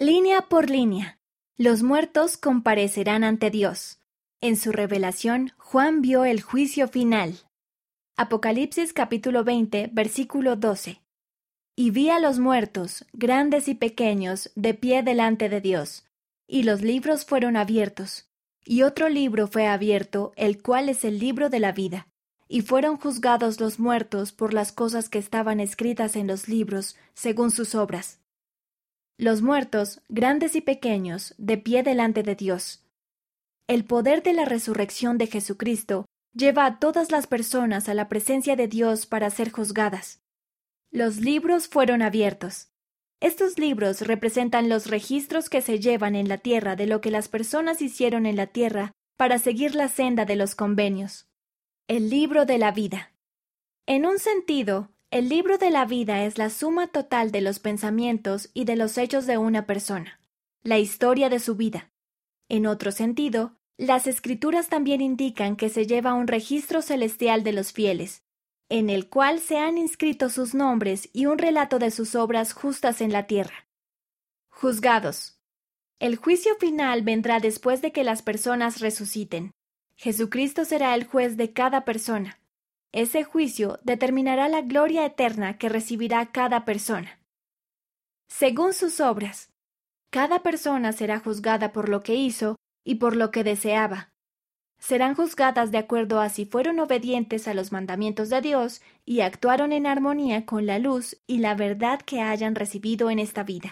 Línea por línea. Los muertos comparecerán ante Dios. En su revelación, Juan vio el juicio final. Apocalipsis capítulo 20, versículo 12. Y vi a los muertos, grandes y pequeños, de pie delante de Dios, y los libros fueron abiertos. Y otro libro fue abierto, el cual es el libro de la vida. Y fueron juzgados los muertos por las cosas que estaban escritas en los libros, según sus obras los muertos, grandes y pequeños, de pie delante de Dios. El poder de la resurrección de Jesucristo lleva a todas las personas a la presencia de Dios para ser juzgadas. Los libros fueron abiertos. Estos libros representan los registros que se llevan en la tierra de lo que las personas hicieron en la tierra para seguir la senda de los convenios. El libro de la vida. En un sentido, el libro de la vida es la suma total de los pensamientos y de los hechos de una persona, la historia de su vida. En otro sentido, las escrituras también indican que se lleva un registro celestial de los fieles, en el cual se han inscrito sus nombres y un relato de sus obras justas en la tierra. Juzgados. El juicio final vendrá después de que las personas resuciten. Jesucristo será el juez de cada persona. Ese juicio determinará la gloria eterna que recibirá cada persona. Según sus obras, cada persona será juzgada por lo que hizo y por lo que deseaba. Serán juzgadas de acuerdo a si fueron obedientes a los mandamientos de Dios y actuaron en armonía con la luz y la verdad que hayan recibido en esta vida.